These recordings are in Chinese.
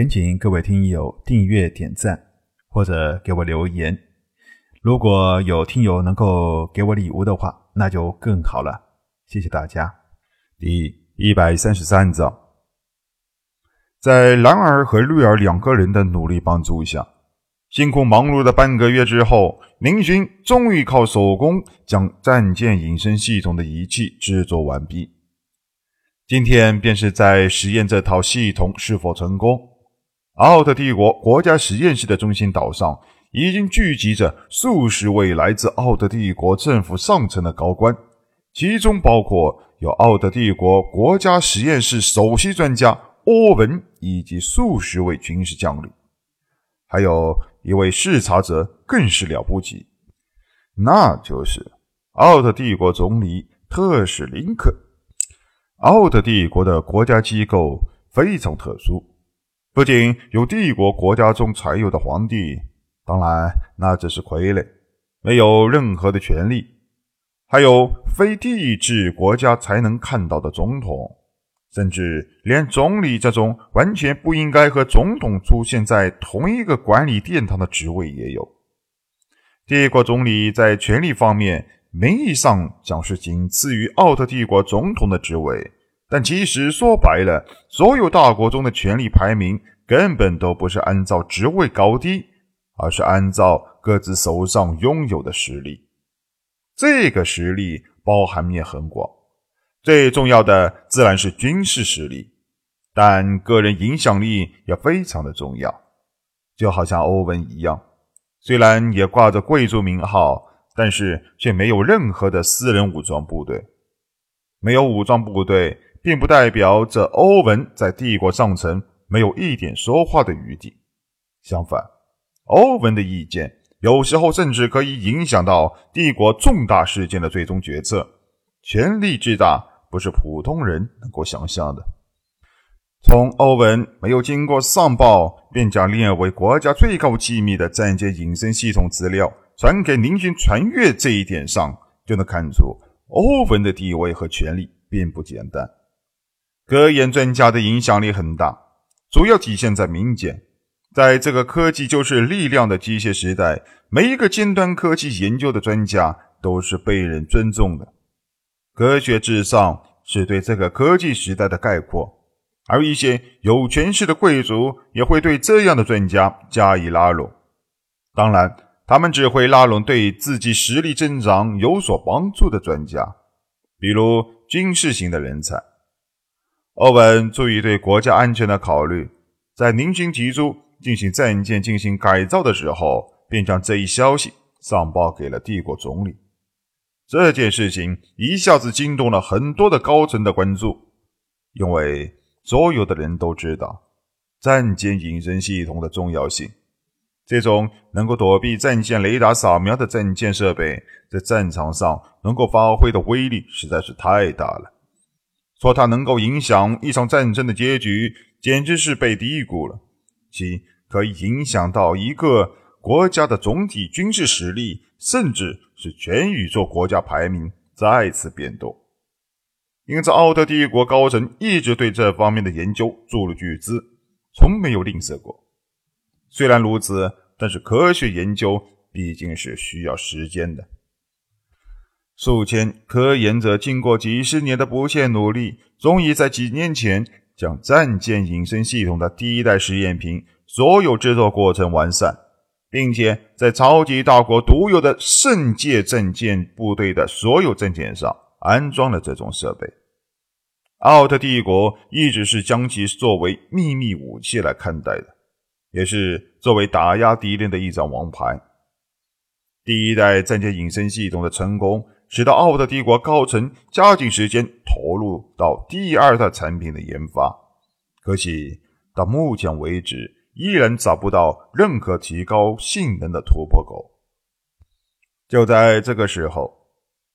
恳请各位听友订阅、点赞或者给我留言。如果有听友能够给我礼物的话，那就更好了。谢谢大家。第一百三十三章，在蓝儿和绿儿两个人的努力帮助下，辛苦忙碌的半个月之后，林勋终于靠手工将战舰隐身系统的仪器制作完毕。今天便是在实验这套系统是否成功。奥特帝国国家实验室的中心岛上，已经聚集着数十位来自奥特帝国政府上层的高官，其中包括有奥特帝国国家实验室首席专家欧文以及数十位军事将领，还有一位视察者更是了不起，那就是奥特帝国总理特使林克。奥特帝国的国家机构非常特殊。不仅有帝国国家中才有的皇帝，当然那只是傀儡，没有任何的权利；还有非帝制国家才能看到的总统，甚至连总理这种完全不应该和总统出现在同一个管理殿堂的职位也有。帝国总理在权力方面，名义上讲是仅次于奥特帝国总统的职位。但其实说白了，所有大国中的权力排名根本都不是按照职位高低，而是按照各自手上拥有的实力。这个实力包含面很广，最重要的自然是军事实力，但个人影响力也非常的重要。就好像欧文一样，虽然也挂着贵族名号，但是却没有任何的私人武装部队，没有武装部队。并不代表着欧文在帝国上层没有一点说话的余地。相反，欧文的意见有时候甚至可以影响到帝国重大事件的最终决策。权力之大，不是普通人能够想象的。从欧文没有经过上报便将列为国家最高机密的战舰隐身系统资料传给宁军传阅这一点上，就能看出欧文的地位和权力并不简单。科研专家的影响力很大，主要体现在民间。在这个科技就是力量的机械时代，每一个尖端科技研究的专家都是被人尊重的。科学至上是对这个科技时代的概括，而一些有权势的贵族也会对这样的专家加以拉拢。当然，他们只会拉拢对自己实力增长有所帮助的专家，比如军事型的人才。欧文出于对国家安全的考虑，在宁军提出进行战舰进行改造的时候，便将这一消息上报给了帝国总理。这件事情一下子惊动了很多的高层的关注，因为所有的人都知道战舰隐身系统的重要性。这种能够躲避战舰雷达扫描的战舰设备，在战场上能够发挥的威力实在是太大了。说它能够影响一场战争的结局，简直是被低估了。其可以影响到一个国家的总体军事实力，甚至是全宇宙国家排名再次变动。因此，奥特帝国高层一直对这方面的研究注入巨资，从没有吝啬过。虽然如此，但是科学研究毕竟是需要时间的。数千科研者经过几十年的不懈努力，终于在几年前将战舰隐身系统的第一代实验品所有制作过程完善，并且在超级大国独有的圣界战舰部队的所有战舰上安装了这种设备。奥特帝国一直是将其作为秘密武器来看待的，也是作为打压敌人的一张王牌。第一代战舰隐身系统的成功。使得奥特帝国高层加紧时间投入到第二代产品的研发，可惜到目前为止依然找不到任何提高性能的突破口。就在这个时候，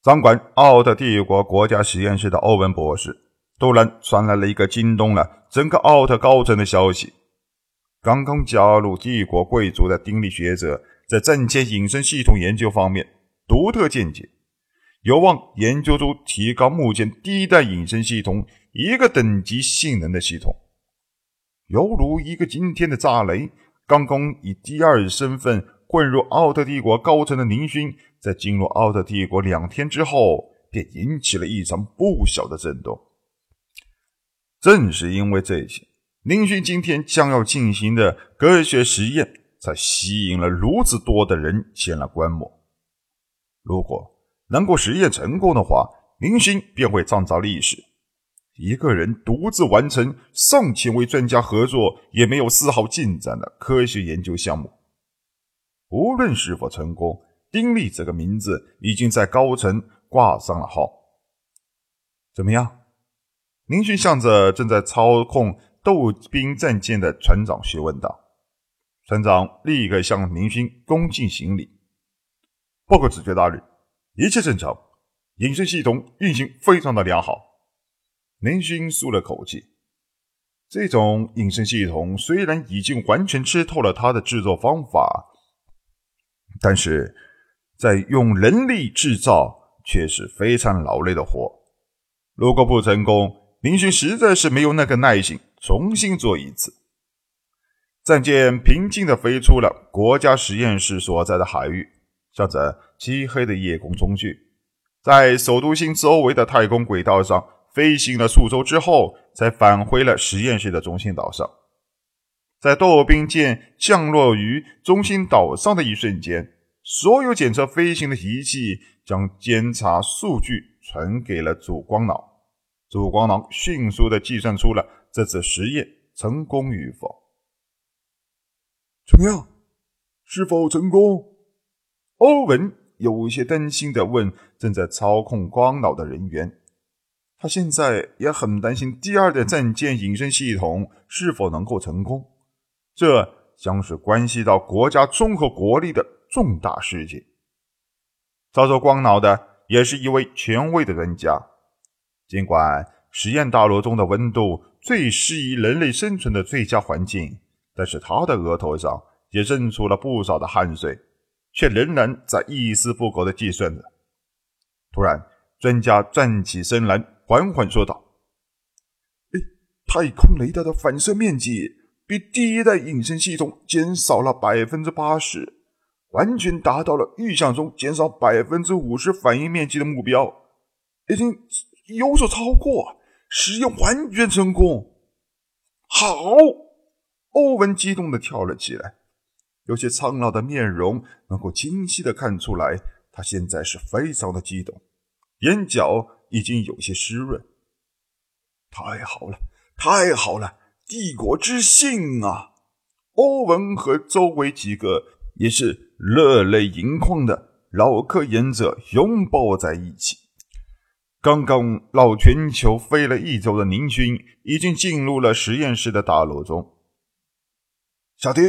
掌管奥特帝国国家实验室的欧文博士突然传来了一个惊动了整个奥特高层的消息：刚刚加入帝国贵族的丁力学者在战前隐身系统研究方面独特见解。有望研究出提高目前第一代隐身系统一个等级性能的系统。犹如一个惊天的炸雷。刚刚以第二身份混入奥特帝国高层的宁勋，在进入奥特帝国两天之后，便引起了一场不小的震动。正是因为这些，宁勋今天将要进行的科学实验，才吸引了如此多的人前来观摩。如果能够实验成功的话，宁勋便会创造历史。一个人独自完成上千位专家合作也没有丝毫进展的科学研究项目，无论是否成功，丁力这个名字已经在高层挂上了号。怎么样？宁勋向着正在操控斗兵战舰的船长询问道。船长立刻向明勋恭敬行礼：“报告指挥大人，一切正常，隐身系统运行非常的良好。”林勋舒了口气，这种隐身系统虽然已经完全吃透了它的制作方法，但是在用人力制造却是非常劳累的活。如果不成功，林勋实在是没有那个耐心重新做一次。战舰平静地飞出了国家实验室所在的海域，向着漆黑的夜空冲去，在首都星周围的太空轨道上。飞行了数周之后，才返回了实验室的中心岛上。在斗兵舰降落于中心岛上的一瞬间，所有检测飞行的仪器将监察数据传给了主光脑。主光脑迅速地计算出了这次实验成功与否。怎么样？是否成功？欧文有些担心地问正在操控光脑的人员。他现在也很担心第二代战舰隐身系统是否能够成功，这将是关系到国家综合国力的重大事件。操作光脑的也是一位权威的专家，尽管实验大楼中的温度最适宜人类生存的最佳环境，但是他的额头上也渗出了不少的汗水，却仍然在一丝不苟地计算着。突然，专家站起身来。缓缓说道：“哎，太空雷达的反射面积比第一代隐身系统减少了百分之八十，完全达到了预想中减少百分之五十反应面积的目标，已经有所超过，实验完全成功！好！”欧文激动的跳了起来，有些苍老的面容能够清晰的看出来，他现在是非常的激动，眼角。已经有些湿润。太好了，太好了！帝国之幸啊！欧文和周围几个也是热泪盈眶的老科研者拥抱在一起。刚刚绕全球飞了一周的宁勋已经进入了实验室的大楼中。小丁，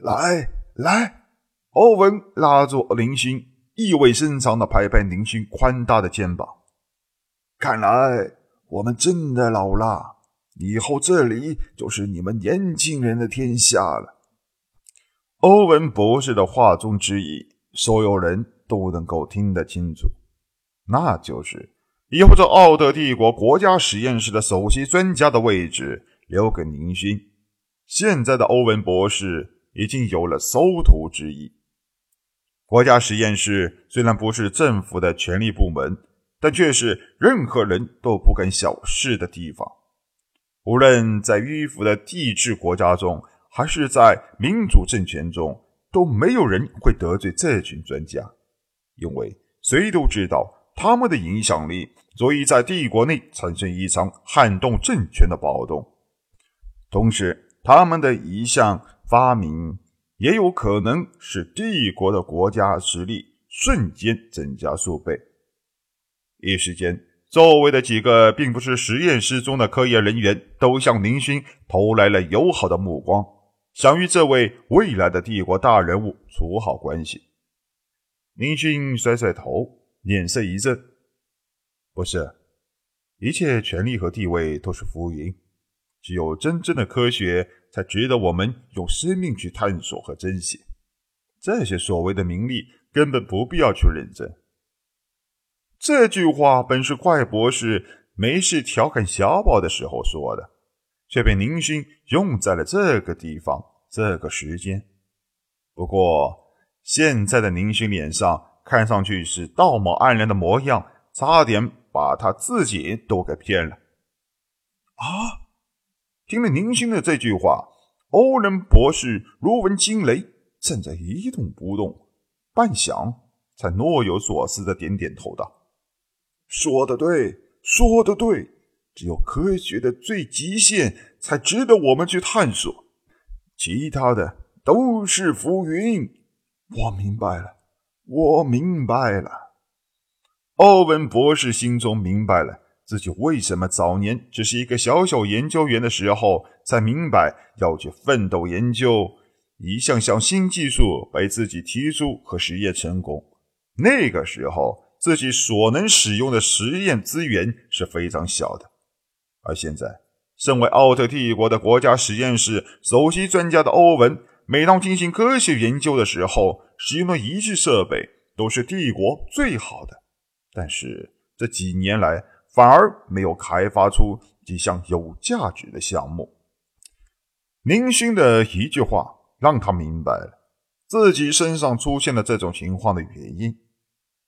来来！欧文拉住林勋，意味深长的拍拍林勋宽大的肩膀。看来我们真的老了，以后这里就是你们年轻人的天下了。欧文博士的话中之意，所有人都能够听得清楚，那就是以后这奥特帝国国家实验室的首席专家的位置留给林勋。现在的欧文博士已经有了收徒之意。国家实验室虽然不是政府的权力部门。但却是任何人都不敢小视的地方。无论在迂腐的帝制国家中，还是在民主政权中，都没有人会得罪这群专家，因为谁都知道他们的影响力足以在帝国内产生一场撼动政权的暴动。同时，他们的一项发明也有可能使帝国的国家实力瞬间增加数倍。一时间，周围的几个并不是实验室中的科研人员都向林勋投来了友好的目光，想与这位未来的帝国大人物处好关系。林勋甩甩头，脸色一震：“不是，一切权力和地位都是浮云，只有真正的科学才值得我们用生命去探索和珍惜。这些所谓的名利，根本不必要去认真。”这句话本是怪博士没事调侃小宝的时候说的，却被宁勋用在了这个地方、这个时间。不过，现在的宁勋脸上看上去是道貌岸然的模样，差点把他自己都给骗了。啊！听了宁心的这句话，欧仁博士如闻惊雷，站在一动不动，半晌才若有所思的点点头道：“说的对，说的对，只有科学的最极限才值得我们去探索，其他的。”都是浮云，我明白了，我明白了。欧文博士心中明白了自己为什么早年只是一个小小研究员的时候，才明白要去奋斗研究一项项新技术被自己提出和实验成功。那个时候，自己所能使用的实验资源是非常小的，而现在，身为奥特帝国的国家实验室首席专家的欧文。每当进行科学研究的时候，使用的仪器设备都是帝国最好的。但是这几年来，反而没有开发出几项有价值的项目。宁勋的一句话让他明白了自己身上出现了这种情况的原因：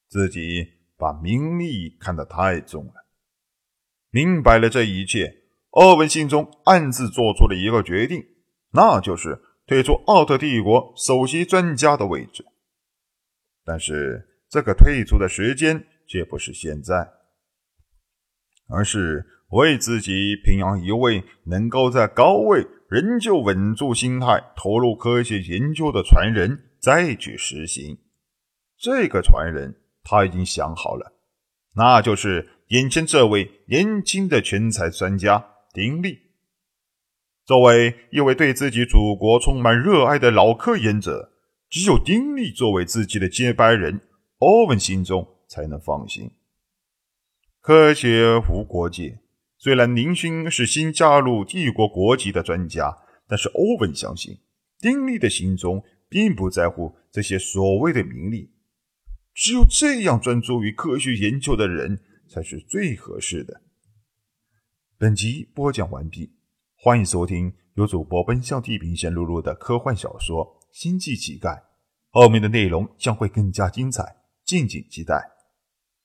自己把名利看得太重了。明白了这一切，欧文心中暗自做出了一个决定，那就是。退出奥特帝国首席专家的位置，但是这个退出的时间却不是现在，而是为自己培养一位能够在高位仍旧稳住心态、投入科学研究的传人再去实行。这个传人他已经想好了，那就是眼前这位年轻的全才专家丁力。作为一位对自己祖国充满热爱的老科研者，只有丁力作为自己的接班人，欧文心中才能放心。科学无国界，虽然宁勋是新加入帝国国籍的专家，但是欧文相信，丁力的心中并不在乎这些所谓的名利。只有这样专注于科学研究的人，才是最合适的。本集播讲完毕。欢迎收听由主播奔向地平线录入的科幻小说《星际乞丐》，后面的内容将会更加精彩，敬请期待。